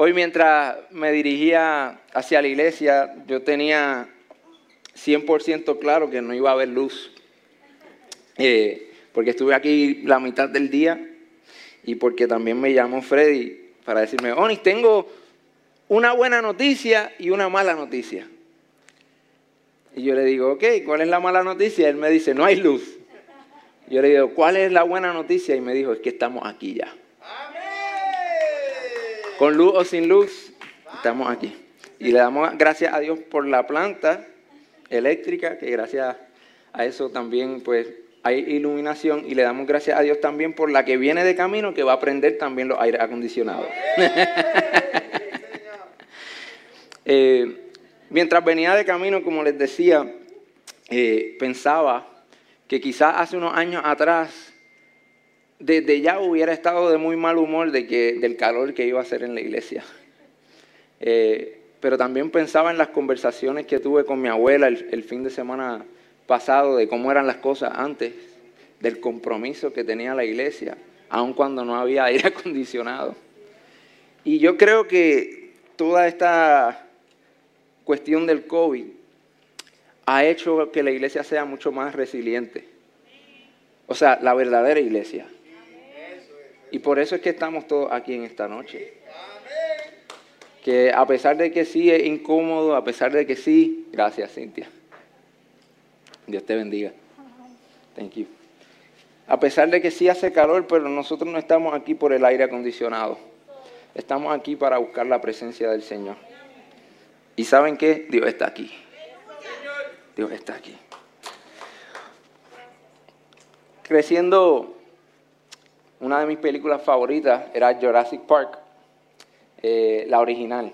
Hoy mientras me dirigía hacia la iglesia, yo tenía 100% claro que no iba a haber luz. Eh, porque estuve aquí la mitad del día y porque también me llamó Freddy para decirme, Onis, tengo una buena noticia y una mala noticia. Y yo le digo, ok, ¿cuál es la mala noticia? Él me dice, no hay luz. Yo le digo, ¿cuál es la buena noticia? Y me dijo, es que estamos aquí ya. Con luz o sin luz, estamos aquí. Y le damos gracias a Dios por la planta eléctrica, que gracias a eso también pues hay iluminación. Y le damos gracias a Dios también por la que viene de camino, que va a prender también los aires acondicionados. eh, Mientras venía de camino, como les decía, eh, pensaba que quizás hace unos años atrás, desde ya hubiera estado de muy mal humor de que, del calor que iba a hacer en la iglesia. Eh, pero también pensaba en las conversaciones que tuve con mi abuela el, el fin de semana pasado, de cómo eran las cosas antes, del compromiso que tenía la iglesia, aun cuando no había aire acondicionado. Y yo creo que toda esta cuestión del COVID ha hecho que la iglesia sea mucho más resiliente. O sea, la verdadera iglesia. Y por eso es que estamos todos aquí en esta noche. Que a pesar de que sí es incómodo, a pesar de que sí, gracias Cintia. Dios te bendiga. Thank you. A pesar de que sí hace calor, pero nosotros no estamos aquí por el aire acondicionado. Estamos aquí para buscar la presencia del Señor. ¿Y saben qué? Dios está aquí. Dios está aquí. Creciendo, una de mis películas favoritas era Jurassic Park, eh, la original.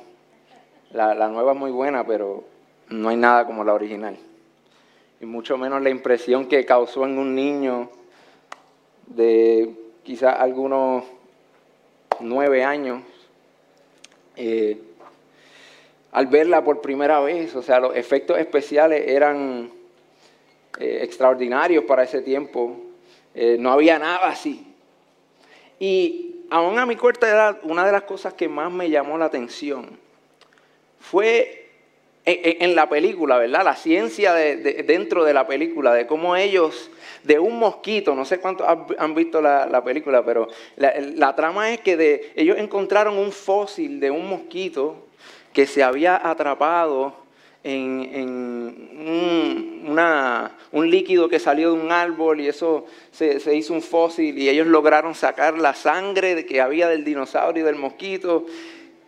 La, nueva es muy buena, pero no hay nada como la original. Y mucho menos la impresión que causó en un niño de quizás algunos nueve años. Eh, al verla por primera vez. O sea, los efectos especiales eran eh, extraordinarios para ese tiempo. No había nada así. Y aún a mi corta edad, una de las cosas que más me llamó la atención fue en, la película, ¿verdad? La ciencia de, dentro de la película, de cómo ellos, de un mosquito, no sé cuántos han visto la, película, pero la, la, trama es que de, ellos encontraron un fósil de un mosquito que se había atrapado en, un, líquido que salió de un árbol y eso se, se, hizo un fósil y ellos lograron sacar la sangre que había del dinosaurio y del mosquito.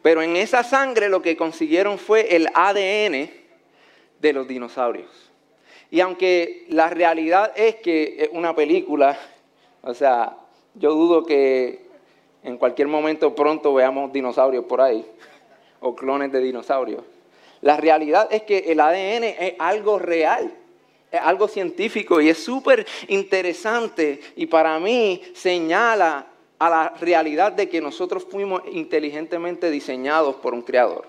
Pero en esa sangre lo que consiguieron fue el ADN de los dinosaurios. Y aunque la realidad es que es una película, o sea, yo dudo que en cualquier momento pronto veamos dinosaurios por ahí o clones de dinosaurios. La realidad es que el ADN es algo real, es algo científico y es súper interesante y para mí señala a la realidad de que nosotros fuimos inteligentemente diseñados por un creador.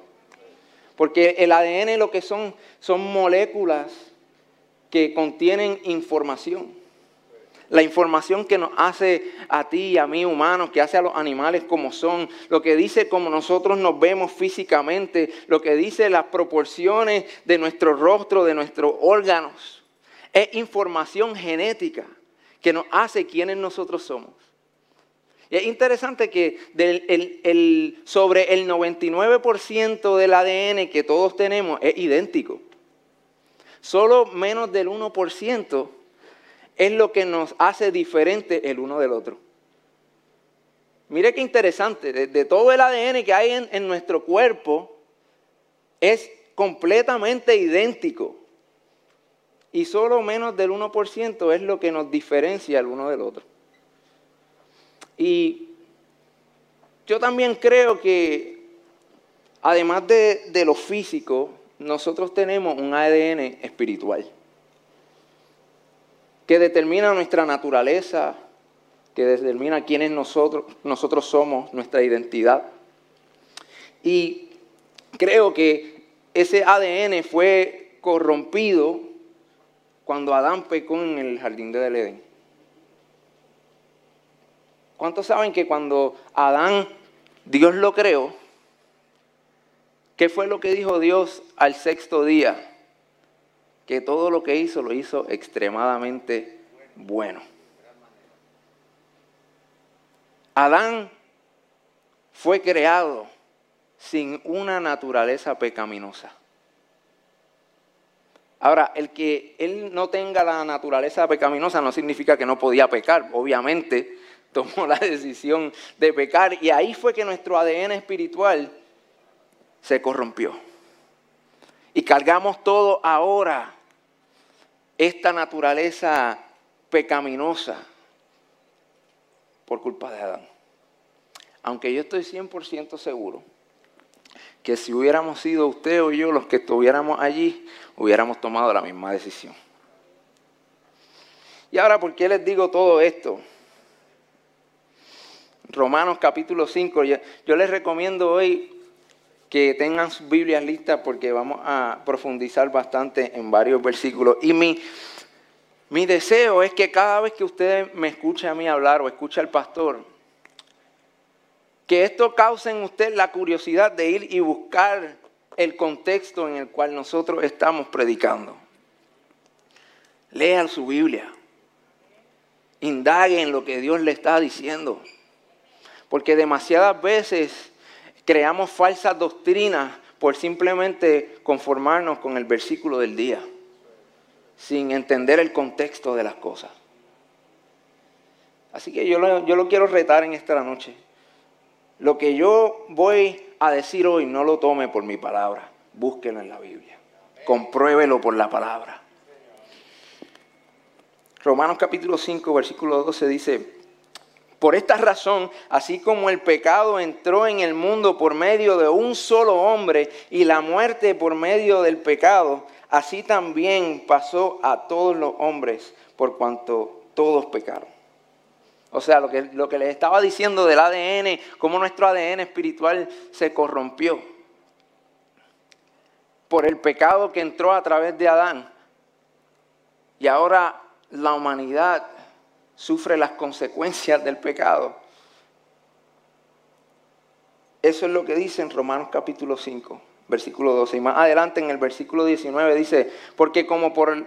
Porque el ADN lo que son son moléculas que contienen información la información que nos hace a ti y a mí humanos, que hace a los animales como son, lo que dice cómo nosotros nos vemos físicamente, lo que dice las proporciones de nuestro rostro, de nuestros órganos. Es información genética que nos hace quienes nosotros somos. Y es interesante que sobre el 99% del ADN que todos tenemos es idéntico. Solo menos del 1% es lo que nos hace diferente el uno del otro. Mire qué interesante, de, todo el ADN que hay en, nuestro cuerpo es completamente idéntico. Y solo menos del 1% es lo que nos diferencia el uno del otro. Y yo también creo que, además de, de lo físico, nosotros tenemos un ADN espiritual que determina nuestra naturaleza, que determina quiénes nosotros, nosotros somos, nuestra identidad. Y creo que ese ADN fue corrompido cuando Adán pecó en el jardín de Edén. ¿Cuántos saben que cuando Adán, Dios lo creó, ¿Qué fue lo que dijo Dios al sexto día? Que todo lo que hizo lo hizo extremadamente bueno. Adán fue creado sin una naturaleza pecaminosa. Ahora, el que él no tenga la naturaleza pecaminosa no significa que no podía pecar. Obviamente, tomó la decisión de pecar y ahí fue que nuestro ADN espiritual se corrompió. Y cargamos todo ahora esta naturaleza pecaminosa por culpa de Adán. Aunque yo estoy 100% seguro que si hubiéramos sido usted o yo los que estuviéramos allí, hubiéramos tomado la misma decisión. Y ahora, ¿por qué les digo todo esto? Romanos capítulo 5, yo les recomiendo hoy que tengan sus Biblias listas porque vamos a profundizar bastante en varios versículos. Y mi, mi deseo es que cada vez que usted me escuche a mí hablar o escuche al pastor, que esto cause en usted la curiosidad de ir y buscar el contexto en el cual nosotros estamos predicando. Lean su Biblia. Indaguen lo que Dios le está diciendo. Porque demasiadas veces creamos falsas doctrinas por simplemente conformarnos con el versículo del día, sin entender el contexto de las cosas. Así que yo lo, yo lo quiero retar en esta noche. Lo que yo voy a decir hoy no lo tome por mi palabra, búsquelo en la Biblia, compruébelo por la palabra. Romanos capítulo 5, versículo 12 dice, por esta razón, así como el pecado entró en el mundo por medio de un solo hombre y la muerte por medio del pecado, así también pasó a todos los hombres por cuanto todos pecaron. O sea, lo que, lo que les estaba diciendo del ADN, cómo nuestro ADN espiritual se corrompió por el pecado que entró a través de Adán. Y ahora la humanidad sufre las consecuencias del pecado. Eso es lo que dice en Romanos capítulo 5, versículo 12. Y más adelante en el versículo 19 dice, porque como por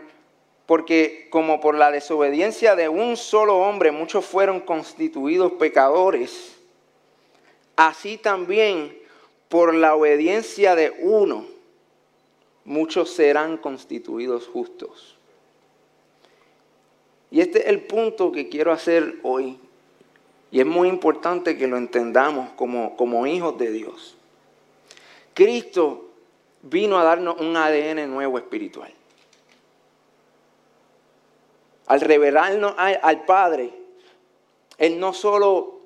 porque como por la desobediencia de un solo hombre muchos fueron constituidos pecadores, así también por la obediencia de uno muchos serán constituidos justos. Y este es el punto que quiero hacer hoy. Y es muy importante que lo entendamos como, como hijos de Dios. Cristo vino a darnos un ADN nuevo espiritual al revelarnos al Padre, Él no solo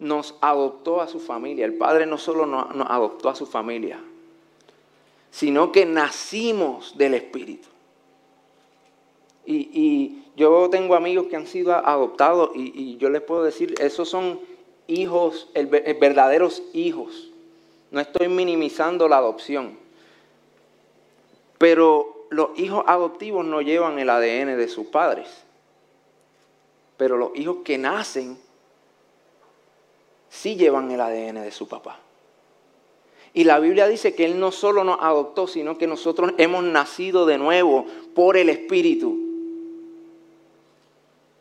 nos adoptó a su familia, el Padre no solo nos, adoptó a su familia, sino que nacimos del Espíritu. Y, yo tengo amigos que han sido adoptados y, yo les puedo decir, esos son hijos, verdaderos hijos. No estoy minimizando la adopción. Pero los hijos adoptivos no llevan el ADN de sus padres, pero los hijos que nacen sí llevan el ADN de su papá. Y la Biblia dice que Él no solo nos adoptó, sino que nosotros hemos nacido de nuevo por el Espíritu.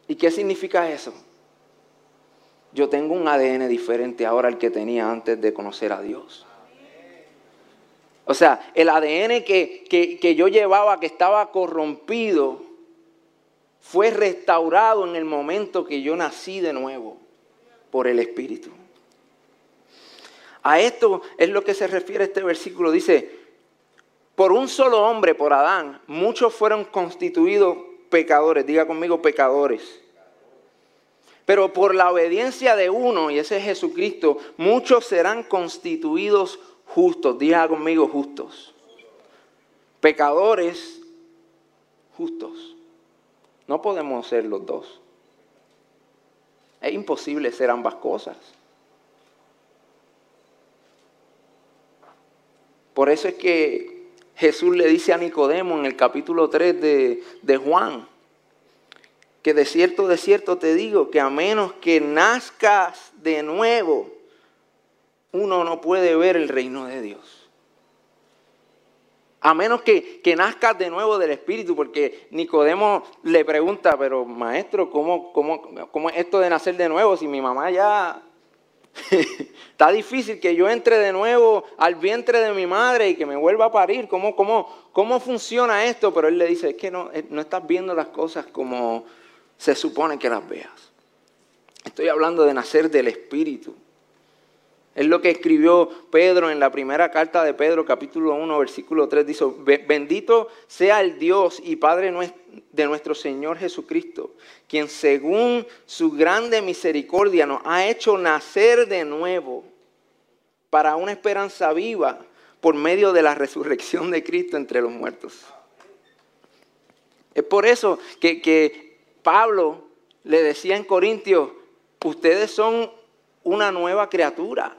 ¿Y qué significa eso? Yo tengo un ADN diferente ahora al que tenía antes de conocer a Dios. O sea, el ADN que, yo llevaba, que estaba corrompido, fue restaurado en el momento que yo nací de nuevo por el Espíritu. A esto es lo que se refiere este versículo. Dice, por un solo hombre, por Adán, muchos fueron constituidos pecadores. Diga conmigo pecadores. Pero por la obediencia de uno, y ese es Jesucristo, muchos serán constituidos justos, diga conmigo justos. Pecadores justos. No podemos ser los dos. Es imposible ser ambas cosas. Por eso es que Jesús le dice a Nicodemo en el capítulo 3 de, de Juan, que de cierto, de cierto te digo, que a menos que nazcas de nuevo, uno no puede ver el reino de Dios. A menos que, que nazcas de nuevo del Espíritu, porque Nicodemo le pregunta, pero maestro, ¿cómo, cómo, cómo es esto de nacer de nuevo si mi mamá ya Está difícil que yo entre de nuevo al vientre de mi madre y que me vuelva a parir. ¿Cómo, cómo, cómo funciona esto? Pero él le dice, es que no, eh, no estás viendo las cosas como se supone que las veas. Estoy hablando de nacer del Espíritu. Es lo que escribió Pedro en la primera carta de Pedro, capítulo 1, versículo 3. Dice, bendito sea el Dios y Padre de nuestro Señor Jesucristo, quien según su grande misericordia nos ha hecho nacer de nuevo para una esperanza viva por medio de la resurrección de Cristo entre los muertos. Es por eso que, que Pablo le decía en Corintios, ustedes son una nueva criatura.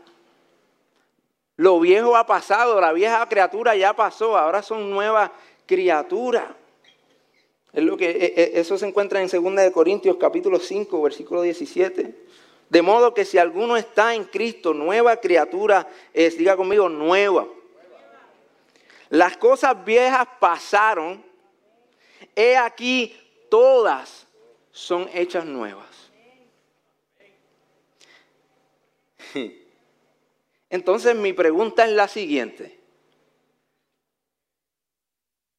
Lo viejo ha pasado, la vieja criatura ya pasó, ahora son nuevas criaturas. Es lo que, e, e, eso se encuentra en 2 Corintios capítulo 5, versículo 17. De modo que si alguno está en Cristo, nueva criatura diga conmigo, nueva. Las cosas viejas pasaron, he aquí todas son hechas nuevas. Entonces mi pregunta es la siguiente.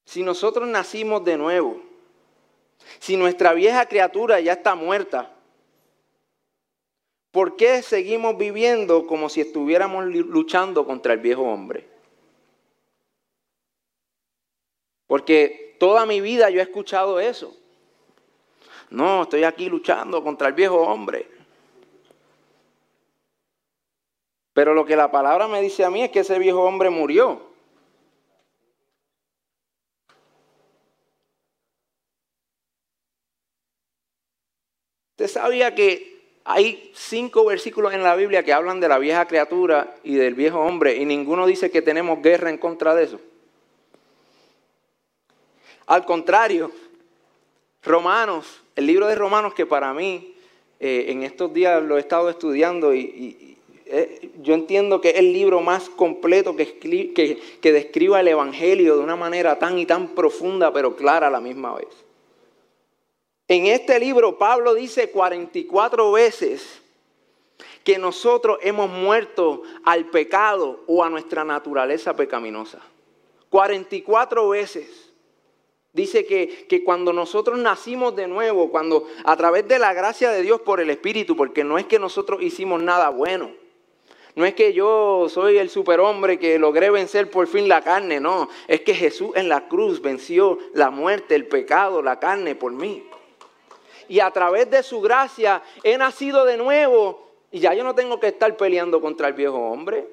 Si nosotros nacimos de nuevo, si nuestra vieja criatura ya está muerta, ¿por qué seguimos viviendo como si estuviéramos luchando contra el viejo hombre? Porque toda mi vida yo he escuchado eso. No, estoy aquí luchando contra el viejo hombre. Pero lo que la palabra me dice a mí es que ese viejo hombre murió. Usted sabía que hay cinco versículos en la Biblia que hablan de la vieja criatura y del viejo hombre y ninguno dice que tenemos guerra en contra de eso. Al contrario, Romanos, el libro de Romanos que para mí eh, en estos días lo he estado estudiando y, eh, yo entiendo que es el libro más completo que, que, que describa el Evangelio de una manera tan y tan profunda, pero clara a la misma vez. En este libro Pablo dice 44 veces que nosotros hemos muerto al pecado o a nuestra naturaleza pecaminosa. 44 veces. Dice que, que, cuando nosotros nacimos de nuevo, cuando a través de la gracia de Dios por el Espíritu, porque no es que nosotros hicimos nada bueno, no es que yo soy el superhombre que logré vencer por fin la carne, no. Es que Jesús en la cruz venció la muerte, el pecado, la carne por mí. Y a través de su gracia he nacido de nuevo y ya yo no tengo que estar peleando contra el viejo hombre.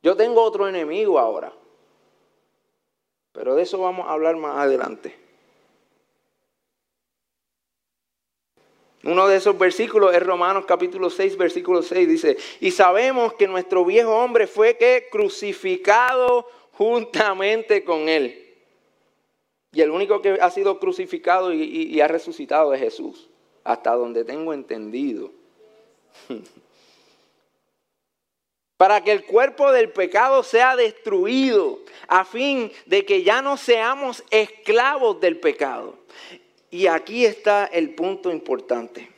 Yo tengo otro enemigo ahora. Pero de eso vamos a hablar más adelante. Uno de esos versículos es Romanos capítulo 6, versículo 6, dice, y sabemos que nuestro viejo hombre fue que crucificado juntamente con él. Y el único que ha sido crucificado y, y ha resucitado es Jesús, hasta donde tengo entendido. Para que el cuerpo del pecado sea destruido, a fin de que ya no seamos esclavos del pecado. Y aquí está el punto importante.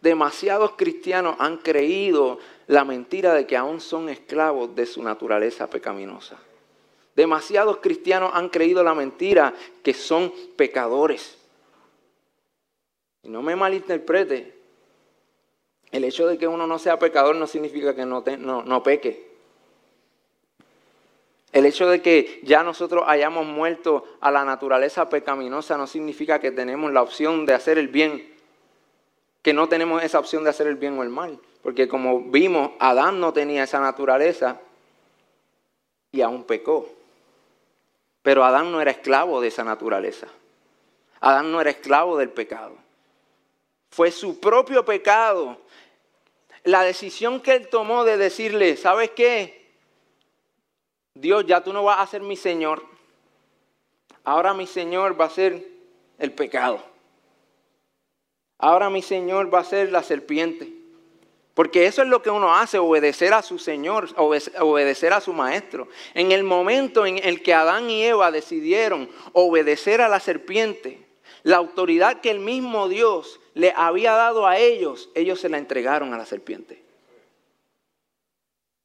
Demasiados cristianos han creído la mentira de que aún son esclavos de su naturaleza pecaminosa. Demasiados cristianos han creído la mentira que son pecadores. Y no me malinterprete, el hecho de que uno no sea pecador no significa que no, no, no peque. El hecho de que ya nosotros hayamos muerto a la naturaleza pecaminosa no significa que tenemos la opción de hacer el bien, que no tenemos esa opción de hacer el bien o el mal. Porque como vimos, Adán no tenía esa naturaleza y aún pecó. Pero Adán no era esclavo de esa naturaleza. Adán no era esclavo del pecado. Fue su propio pecado. La decisión que él tomó de decirle, ¿sabes qué? Dios, ya tú no vas a ser mi Señor. Ahora mi Señor va a ser el pecado. Ahora mi Señor va a ser la serpiente. Porque eso es lo que uno hace, obedecer a su Señor, obedecer a su Maestro. En el momento en el que Adán y Eva decidieron obedecer a la serpiente, la autoridad que el mismo Dios le había dado a ellos, ellos se la entregaron a la serpiente.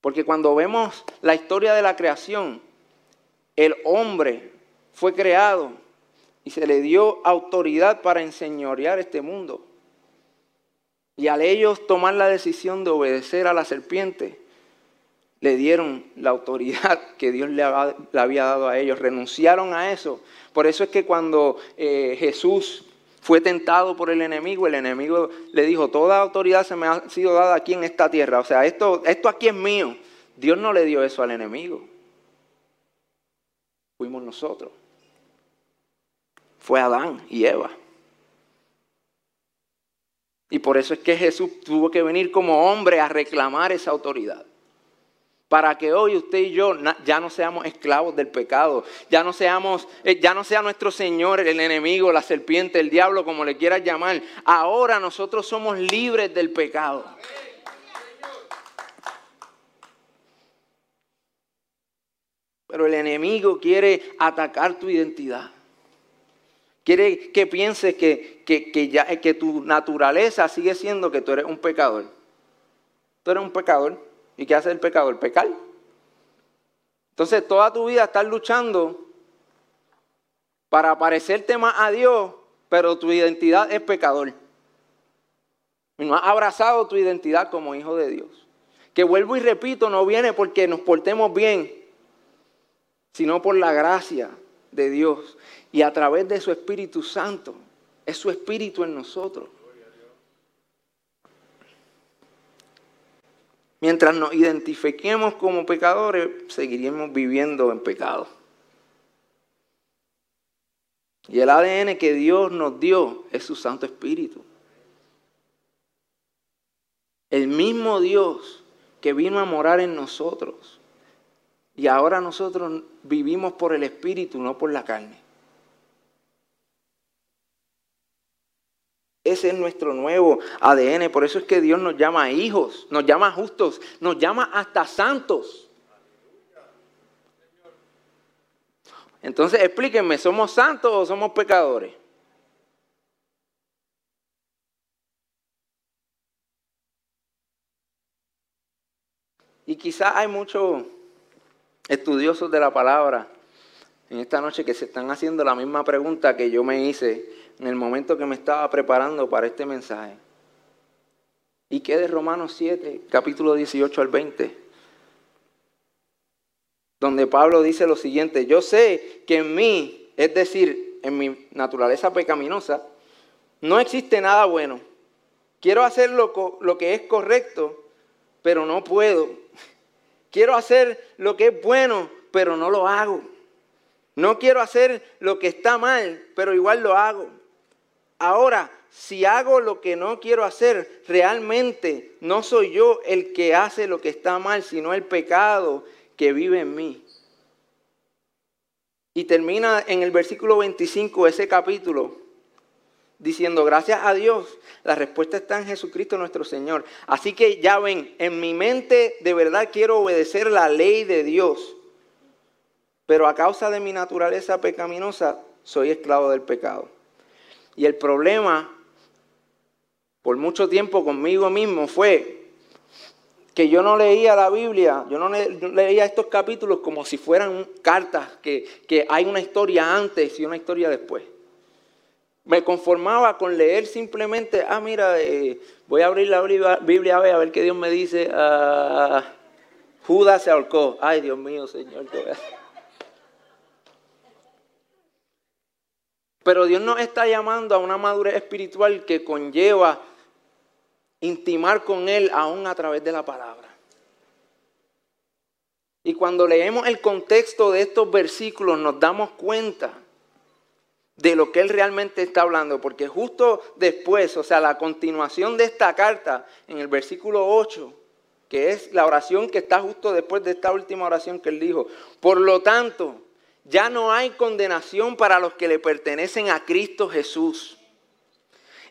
Porque cuando vemos la historia de la creación, el hombre fue creado y se le dio autoridad para enseñorear este mundo. Y al ellos tomar la decisión de obedecer a la serpiente, le dieron la autoridad que Dios le, había dado a ellos, renunciaron a eso. Por eso es que cuando eh, Jesús fue tentado por el enemigo, el enemigo le dijo, toda autoridad se me ha sido dada aquí en esta tierra, o sea, esto, esto aquí es mío. Dios no le dio eso al enemigo, fuimos nosotros. Fue Adán y Eva. Y por eso es que Jesús tuvo que venir como hombre a reclamar esa autoridad. Para que hoy usted y yo ya no seamos esclavos del pecado, ya no seamos, eh, ya no sea nuestro Señor, el enemigo, la serpiente, el diablo, como le quieras llamar. Ahora nosotros somos libres del pecado. Pero el enemigo quiere atacar tu identidad. Quiere que pienses que, que, ya, que tu naturaleza sigue siendo que tú eres un pecador. Tú eres un pecador. ¿Y qué hace el pecador? Pecar. Entonces toda tu vida estás luchando para parecerte más a Dios, pero tu identidad es pecador. Y no has abrazado tu identidad como hijo de Dios. Que vuelvo y repito, no viene porque nos portemos bien, sino por la gracia de Dios y a través de su Espíritu Santo. Es su Espíritu en nosotros. Mientras nos identifiquemos como pecadores, seguiremos viviendo en pecado. Y el ADN que Dios nos dio es su Santo Espíritu. El mismo Dios que vino a morar en nosotros. Y ahora nosotros vivimos por el Espíritu, no por la carne. Ese es nuestro nuevo ADN. Por eso es que Dios nos llama hijos, nos llama justos, nos llama hasta santos. Entonces explíquenme, ¿somos santos o somos pecadores? Y quizás hay muchos estudiosos de la palabra en esta noche que se están haciendo la misma pregunta que yo me hice en el momento que me estaba preparando para este mensaje. ¿Y qué de Romanos 7, capítulo 18 al 20? Donde Pablo dice lo siguiente, yo sé que en mí, es decir, en mi naturaleza pecaminosa, no existe nada bueno. Quiero hacer lo, lo que es correcto, pero no puedo. Quiero hacer lo que es bueno, pero no lo hago. No quiero hacer lo que está mal, pero igual lo hago. Ahora, si hago lo que no quiero hacer, realmente no soy yo el que hace lo que está mal, sino el pecado que vive en mí. Y termina en el versículo 25 ese capítulo diciendo, gracias a Dios, la respuesta está en Jesucristo nuestro Señor. Así que ya ven, en mi mente de verdad quiero obedecer la ley de Dios, pero a causa de mi naturaleza pecaminosa soy esclavo del pecado. Y el problema por mucho tiempo conmigo mismo fue que yo no leía la Biblia, yo no leía estos capítulos como si fueran cartas, que, hay una historia antes y una historia después. Me conformaba con leer simplemente, ah, mira, eh, voy a abrir la Biblia a ver, a ver qué Dios me dice. Ah, Judas se ahorcó. Ay, Dios mío, Señor, ¿qué voy a hacer? Pero Dios nos está llamando a una madurez espiritual que conlleva intimar con Él aún a través de la palabra. Y cuando leemos el contexto de estos versículos nos damos cuenta de lo que Él realmente está hablando, porque justo después, o sea, la continuación de esta carta, en el versículo 8, que es la oración que está justo después de esta última oración que Él dijo, por lo tanto, ya no hay condenación para los que le pertenecen a Cristo Jesús.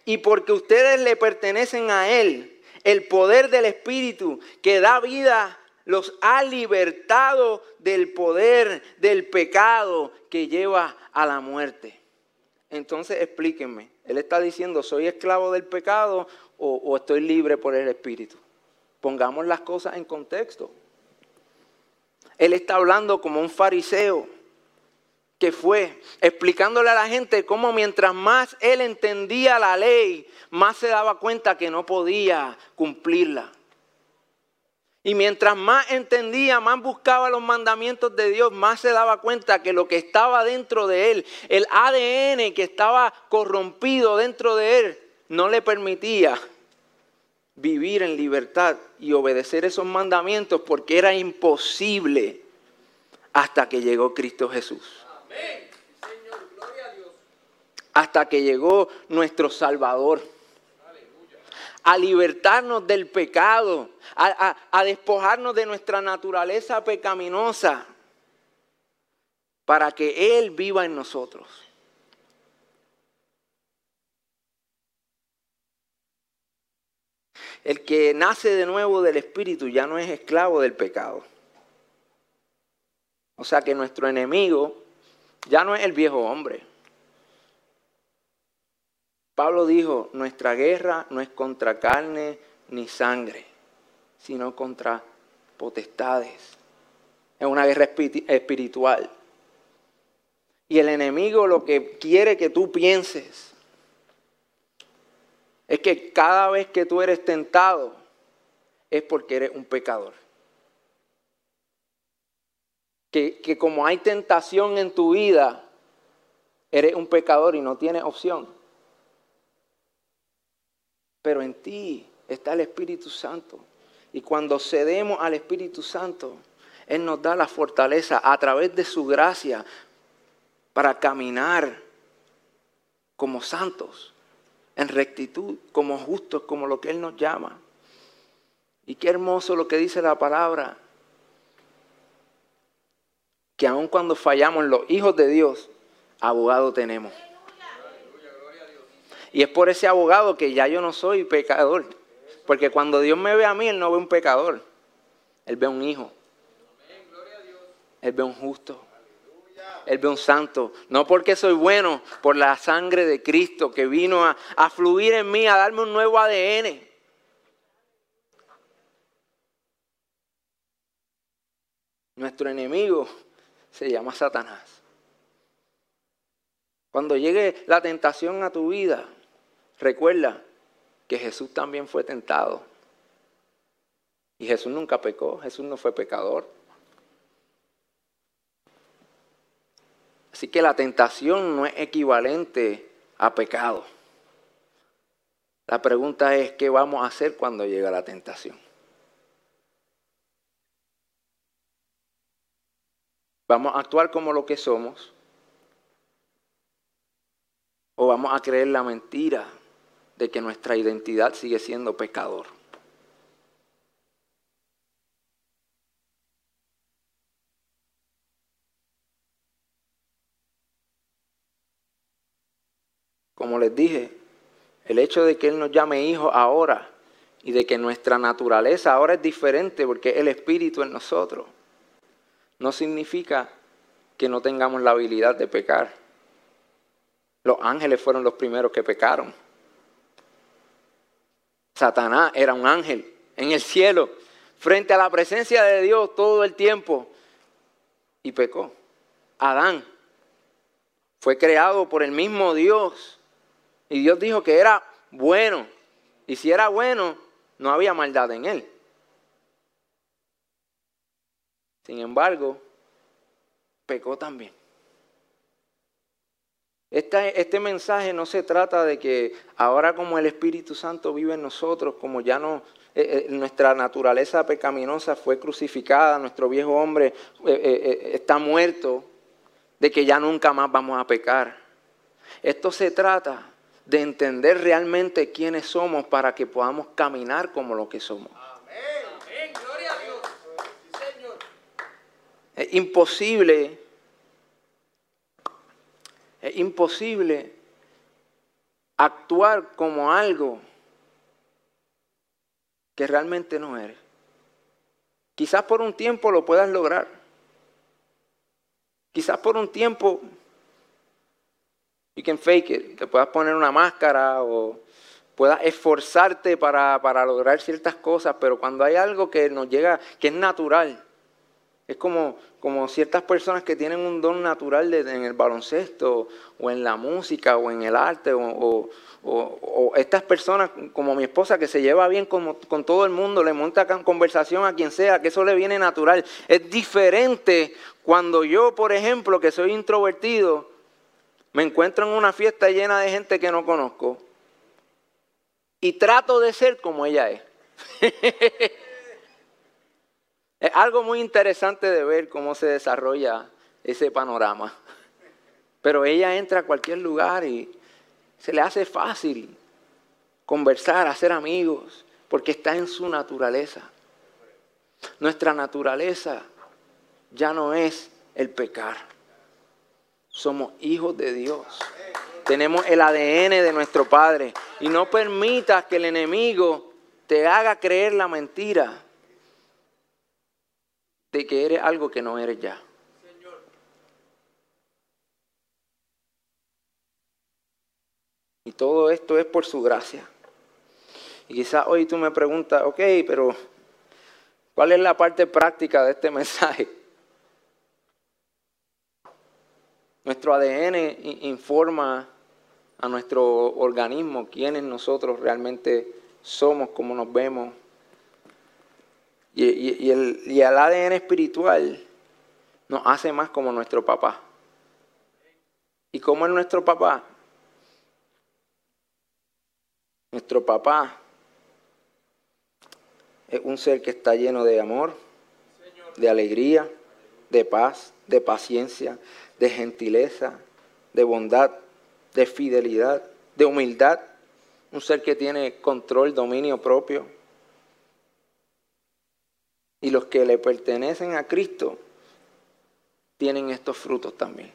Y porque ustedes le pertenecen a Él, el poder del Espíritu que da vida los ha libertado del poder del pecado que lleva a la muerte. Entonces explíquenme, él está diciendo, ¿soy esclavo del pecado o, estoy libre por el Espíritu? Pongamos las cosas en contexto. Él está hablando como un fariseo que fue explicándole a la gente cómo mientras más él entendía la ley, más se daba cuenta que no podía cumplirla. Y mientras más entendía, más buscaba los mandamientos de Dios, más se daba cuenta que lo que estaba dentro de él, el ADN que estaba corrompido dentro de él, no le permitía vivir en libertad y obedecer esos mandamientos porque era imposible hasta que llegó Cristo Jesús. Hasta que llegó nuestro Salvador. A libertarnos del pecado, a, despojarnos de nuestra naturaleza pecaminosa, para que Él viva en nosotros. El que nace de nuevo del Espíritu ya no es esclavo del pecado. O sea que nuestro enemigo ya no es el viejo hombre. Pablo dijo, nuestra guerra no es contra carne ni sangre, sino contra potestades. Es una guerra espiritual. Y el enemigo lo que quiere que tú pienses es que cada vez que tú eres tentado es porque eres un pecador. Que, que, como hay tentación en tu vida, eres un pecador y no tienes opción. Pero en ti está el Espíritu Santo. Y cuando cedemos al Espíritu Santo, Él nos da la fortaleza a través de su gracia para caminar como santos en rectitud, como justos, como lo que Él nos llama. Y qué hermoso lo que dice la palabra, que aun cuando fallamos los hijos de Dios, abogado tenemos. Y es por ese abogado que ya yo no soy pecador. Porque cuando Dios me ve a mí, Él no ve un pecador. Él ve un hijo. Él ve un justo. Él ve un santo. No porque soy bueno, por la sangre de Cristo que vino a, a fluir en mí, a darme un nuevo ADN. Nuestro enemigo se llama Satanás. Cuando llegue la tentación a tu vida, recuerda que Jesús también fue tentado. Y Jesús nunca pecó, Jesús no fue pecador. Así que la tentación no es equivalente a pecado. La pregunta es, ¿qué vamos a hacer cuando llega la tentación? ¿Vamos a actuar como lo que somos? ¿O vamos a creer la mentira de que nuestra identidad sigue siendo pecador? como les dije, el hecho de que Él nos llame hijo ahora y de que nuestra naturaleza ahora es diferente porque el Espíritu en nosotros, no significa que no tengamos la habilidad de pecar. Los ángeles fueron los primeros que pecaron. Satanás era un ángel en el cielo, frente a la presencia de Dios todo el tiempo, y pecó. Adán fue creado por el mismo Dios y Dios dijo que era bueno. Y si era bueno, no había maldad en él. Sin embargo, pecó también. Este, este, mensaje no se trata de que ahora como el Espíritu Santo vive en nosotros, como ya no, eh, eh, nuestra naturaleza pecaminosa fue crucificada, nuestro viejo hombre eh, está muerto, de que ya nunca más vamos a pecar. Esto se trata de entender realmente quiénes somos para que podamos caminar como lo que somos. Amén. Gloria a Dios. Es imposible, es imposible actuar como algo que realmente no eres. Quizás por un tiempo lo puedas lograr. Quizás por un tiempo you can fake it, te puedas poner una máscara o puedas esforzarte para, para lograr ciertas cosas, pero cuando hay algo que nos llega, que es natural, es como, como ciertas personas que tienen un don natural en el baloncesto o en la música o en el arte o, estas personas como mi esposa que se lleva bien con, con, todo el mundo, le monta conversación a quien sea, que eso le viene natural. Es diferente cuando yo, por ejemplo, que soy introvertido, me encuentro en una fiesta llena de gente que no conozco y trato de ser como ella es. Es algo muy interesante de ver cómo se desarrolla ese panorama. Pero ella entra a cualquier lugar y se le hace fácil conversar, hacer amigos, porque está en su naturaleza. Nuestra naturaleza ya no es el pecar. Somos hijos de Dios. Tenemos el ADN de nuestro Padre. Y no permitas que el enemigo te haga creer la mentira de que eres algo que no eres ya. Y todo esto es por su gracia. Y quizás hoy tú me preguntas, ok, pero ¿cuál es la parte práctica de este mensaje? Nuestro ADN informa a nuestro organismo quiénes nosotros realmente somos, cómo nos vemos, y, el, y el ADN espiritual nos hace más como nuestro papá. ¿Y cómo es nuestro papá? Nuestro papá es un ser que está lleno de amor, de alegría, de paz, de paciencia, de gentileza, de bondad, de fidelidad, de humildad. Un ser que tiene control, dominio propio y los que le pertenecen a Cristo tienen estos frutos también.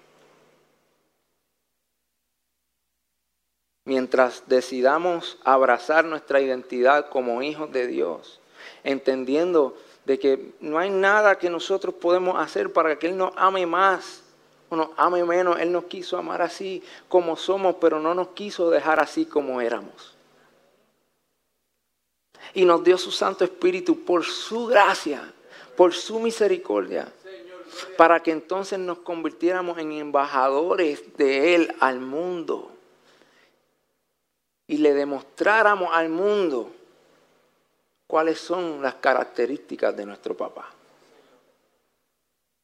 Mientras decidamos abrazar nuestra identidad como hijos de Dios, entendiendo de que no hay nada que nosotros podemos hacer para que Él nos ame más o nos ame menos. Él nos quiso amar así como somos, pero no nos quiso dejar así como éramos y nos dio su Santo Espíritu por su gracia, por su misericordia, para que entonces nos convirtiéramos en embajadores de Él al mundo y le demostráramos al mundo cuáles son las características de nuestro papá,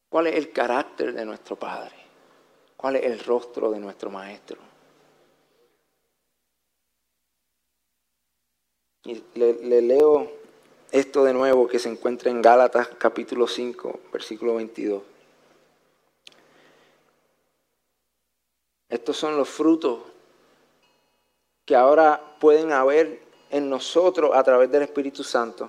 cuál es el carácter de nuestro Padre, cuál es el rostro de nuestro Maestro. Le, leo esto de nuevo que se encuentra en Gálatas capítulo 5, versículo 22. Estos son los frutos que ahora pueden haber en nosotros a través del Espíritu Santo.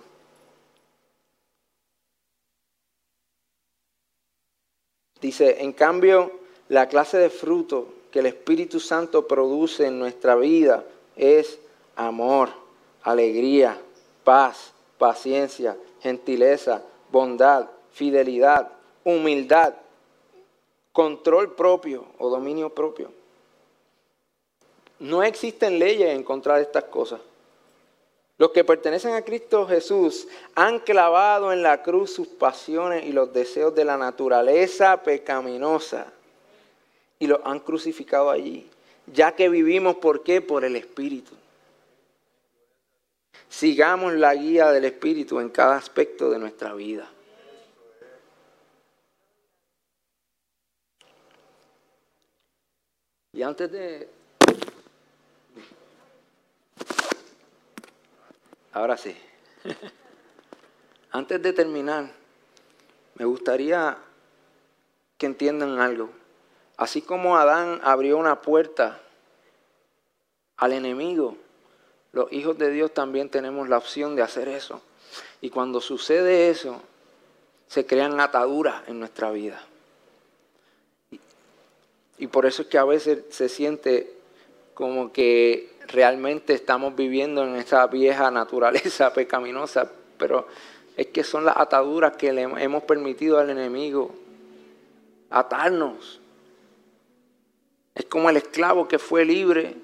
Dice, en cambio, la clase de fruto que el Espíritu Santo produce en nuestra vida es amor alegría, paz, paciencia, gentileza, bondad, fidelidad, humildad, control propio o dominio propio. No existen leyes en contra de estas cosas. Los que pertenecen a Cristo Jesús han clavado en la cruz sus pasiones y los deseos de la naturaleza pecaminosa y los han crucificado allí, ya que vivimos por qué? Por el Espíritu. Sigamos la guía del Espíritu en cada aspecto de nuestra vida. Y antes de... Ahora sí. Antes de terminar, me gustaría que entiendan algo. Así como Adán abrió una puerta al enemigo, los hijos de Dios también tenemos la opción de hacer eso. Y cuando sucede eso, se crean ataduras en nuestra vida. Y por eso es que a veces se siente como que realmente estamos viviendo en esa vieja naturaleza pecaminosa, pero es que son las ataduras que le hemos permitido al enemigo atarnos. Es como el esclavo que fue libre,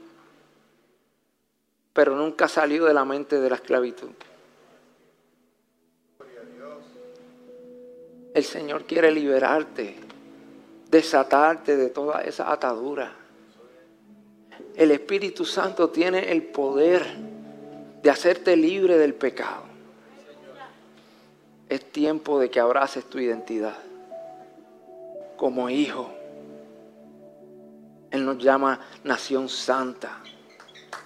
pero nunca salió de la mente de la esclavitud. El Señor quiere liberarte, desatarte de toda esa atadura. El Espíritu Santo tiene el poder de hacerte libre del pecado. Es tiempo de que abraces tu identidad como hijo. Él nos llama nación santa,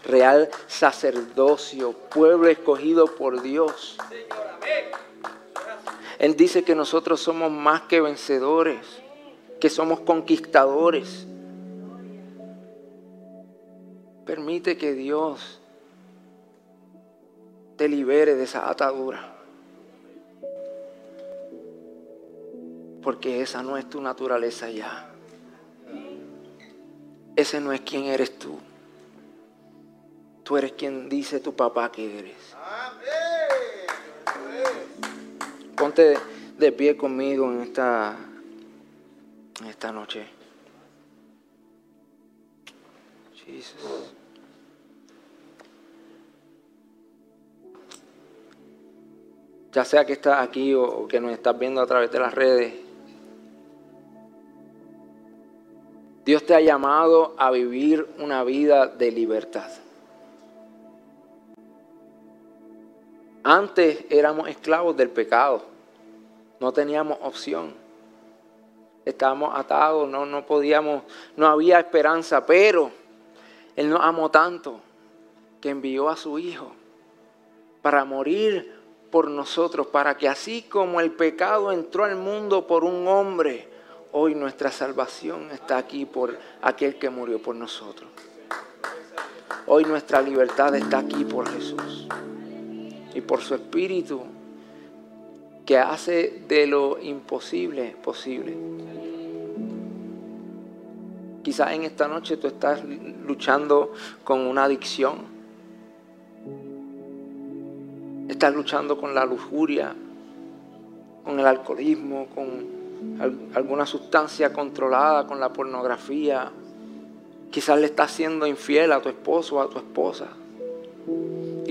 real sacerdocio, pueblo escogido por Dios. Él dice que nosotros somos más que vencedores, que somos conquistadores. Permite que Dios te libere de esa atadura. Porque esa no es tu naturaleza ya. Ese no es quien eres tú. Tú eres quien dice tu papá que eres. Ponte de pie conmigo en esta, en esta noche. Ya sea que estás aquí o que nos estás viendo a través de las redes, Dios te ha llamado a vivir una vida de libertad. Antes éramos esclavos del pecado, no teníamos opción. Estábamos atados, no, no podíamos, no había esperanza, pero Él nos amó tanto que envió a su Hijo para morir por nosotros, para que así como el pecado entró al mundo por un hombre, hoy nuestra salvación está aquí por aquel que murió por nosotros. Hoy nuestra libertad está aquí por Jesús y por su Espíritu que hace de lo imposible posible. Quizás en esta noche tú estás luchando con una adicción. Estás luchando con la lujuria, con el alcoholismo, con alguna sustancia controlada con la pornografía. Quizás le estás siendo infiel a tu esposo o a tu esposa.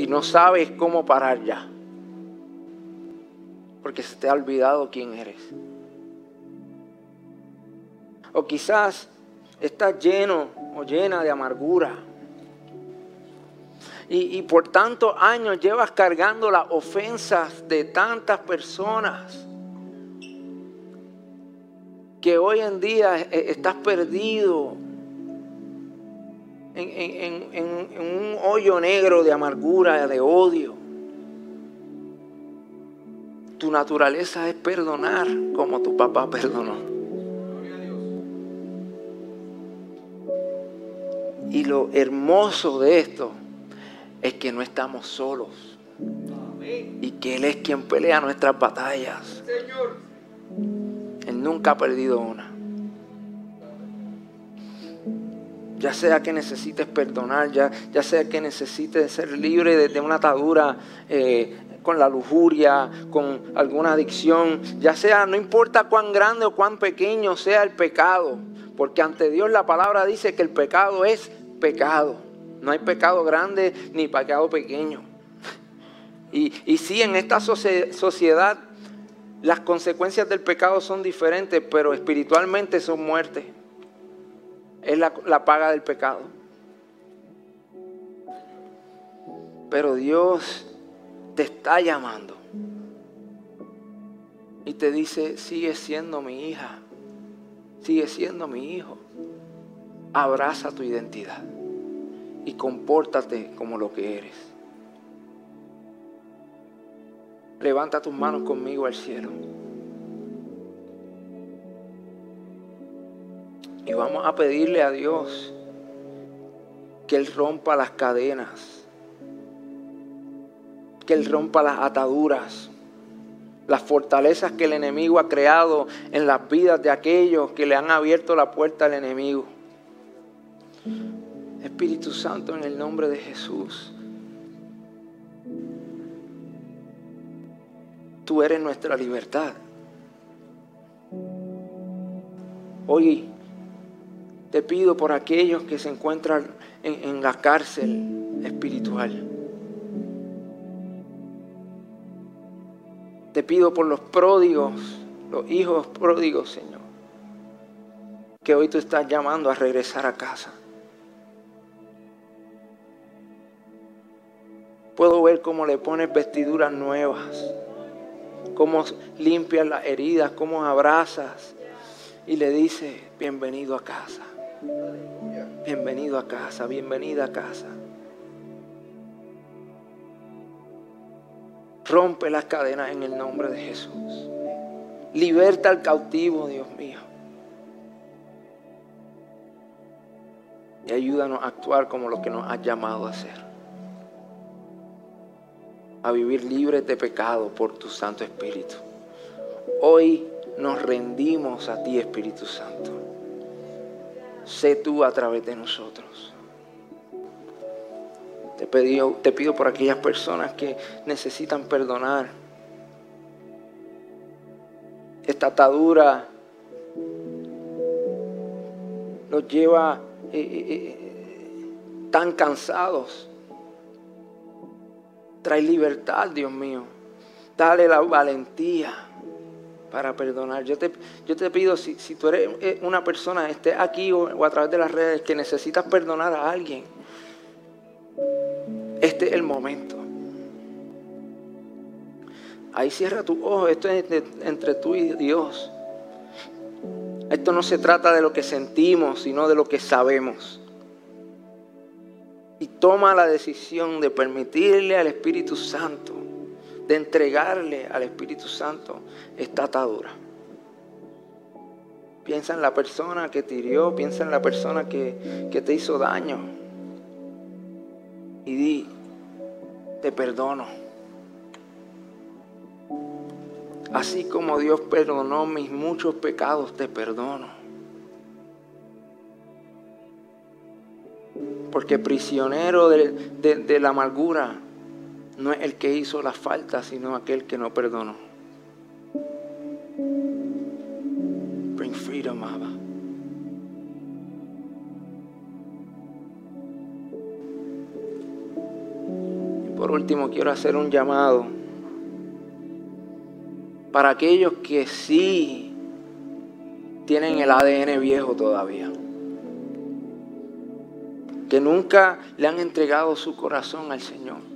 Y no sabes cómo parar ya. Porque se te ha olvidado quién eres. O quizás estás lleno o llena de amargura. Y, y por tantos años llevas cargando las ofensas de tantas personas que hoy en día eh, estás perdido en, un hoyo negro de amargura, de odio. Tu naturaleza es perdonar como tu papá perdonó. Y lo hermoso de esto es que no estamos solos. Y que Él es quien pelea nuestras batallas. Él nunca ha perdido una. Ya sea que necesites perdonar, ya, ya sea que necesites ser libre de, una atadura eh, con la lujuria, con alguna adicción, ya sea, no importa cuán grande o cuán pequeño sea el pecado, porque ante Dios la palabra dice que el pecado es pecado. No hay pecado grande ni pecado pequeño. Y, y sí, en esta sociedad las consecuencias del pecado son diferentes, pero espiritualmente son muerte. Es la, paga del pecado. Pero Dios te está llamando. Y te dice, sigue siendo mi hija. Sigue siendo mi hijo. Abraza tu identidad. Y compórtate como lo que eres. Levanta tus manos conmigo al cielo. Y vamos a pedirle a Dios que Él rompa las cadenas, que Él rompa las ataduras, las fortalezas que el enemigo ha creado en las vidas de aquellos que le han abierto la puerta al enemigo. Espíritu Santo, en el nombre de Jesús. Tú eres nuestra libertad. Hoy te pido por aquellos que se encuentran en, la cárcel espiritual. Te pido por los pródigos, los hijos pródigos, Señor, que hoy tú estás llamando a regresar a casa. Puedo ver cómo le pones vestiduras nuevas, cómo limpias las heridas, cómo abrazas y le dices, bienvenido a casa. Bienvenido a casa, bienvenida a casa. Rompe las cadenas en el nombre de Jesús. Liberta al cautivo, Dios mío. Y ayúdanos a actuar como lo que nos has llamado a hacer. A vivir libres de pecado por tu Santo Espíritu. Hoy nos rendimos a ti, Espíritu Santo. Sé tú a través de nosotros. Te, te pido por aquellas personas que necesitan perdonar. Esta atadura los lleva eh, eh, eh, tan cansados. Trae libertad, Dios mío. Dale la valentía para perdonar. Yo te, yo te pido, si, si tú eres eh, una persona, esté aquí o, a través de las redes, que necesitas perdonar a alguien, este es el momento. Ahí cierra tu ojo, esto es entre tú y Dios. Esto no se trata de lo que sentimos, sino de lo que sabemos. Y toma la decisión de permitirle al Espíritu Santo de entregarle al Espíritu Santo esta atadura. Piensa en la persona que te hirió, piensa en la persona que, que te hizo daño. Y di, te perdono. Así como Dios perdonó mis muchos pecados, te perdono. Porque prisionero de, de la amargura no es el que hizo la falta, sino aquel que no perdonó. Bring freedom, Abba. Y por último, quiero hacer un llamado para aquellos que sí tienen el ADN viejo todavía que nunca le han entregado su corazón al Señor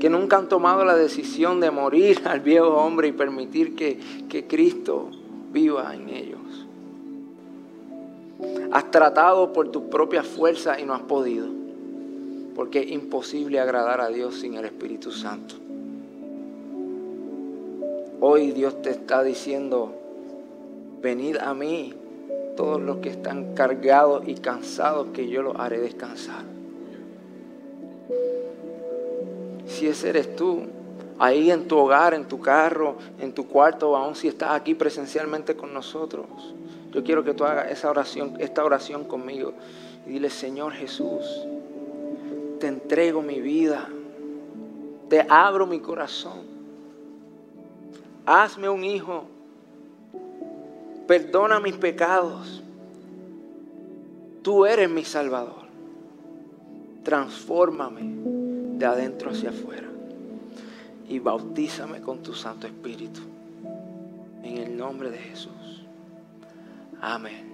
que nunca han tomado la decisión de morir al viejo hombre y permitir que, que Cristo viva en ellos. Has tratado por tus propias fuerzas y no has podido, porque es imposible agradar a Dios sin el Espíritu Santo. Hoy Dios te está diciendo, venid a mí todos los que están cargados y cansados, que yo los haré descansar si ese eres tú, ahí en tu hogar, en tu carro, en tu cuarto, aún si estás aquí presencialmente con nosotros, yo quiero que tú hagas esa oración, esta oración conmigo. Y dile, Señor Jesús, te entrego mi vida, te abro mi corazón, hazme un hijo, perdona mis pecados, tú eres mi Salvador, transfórmame de adentro hacia afuera. Y bautízame con tu Santo Espíritu. En el nombre de Jesús. Amén.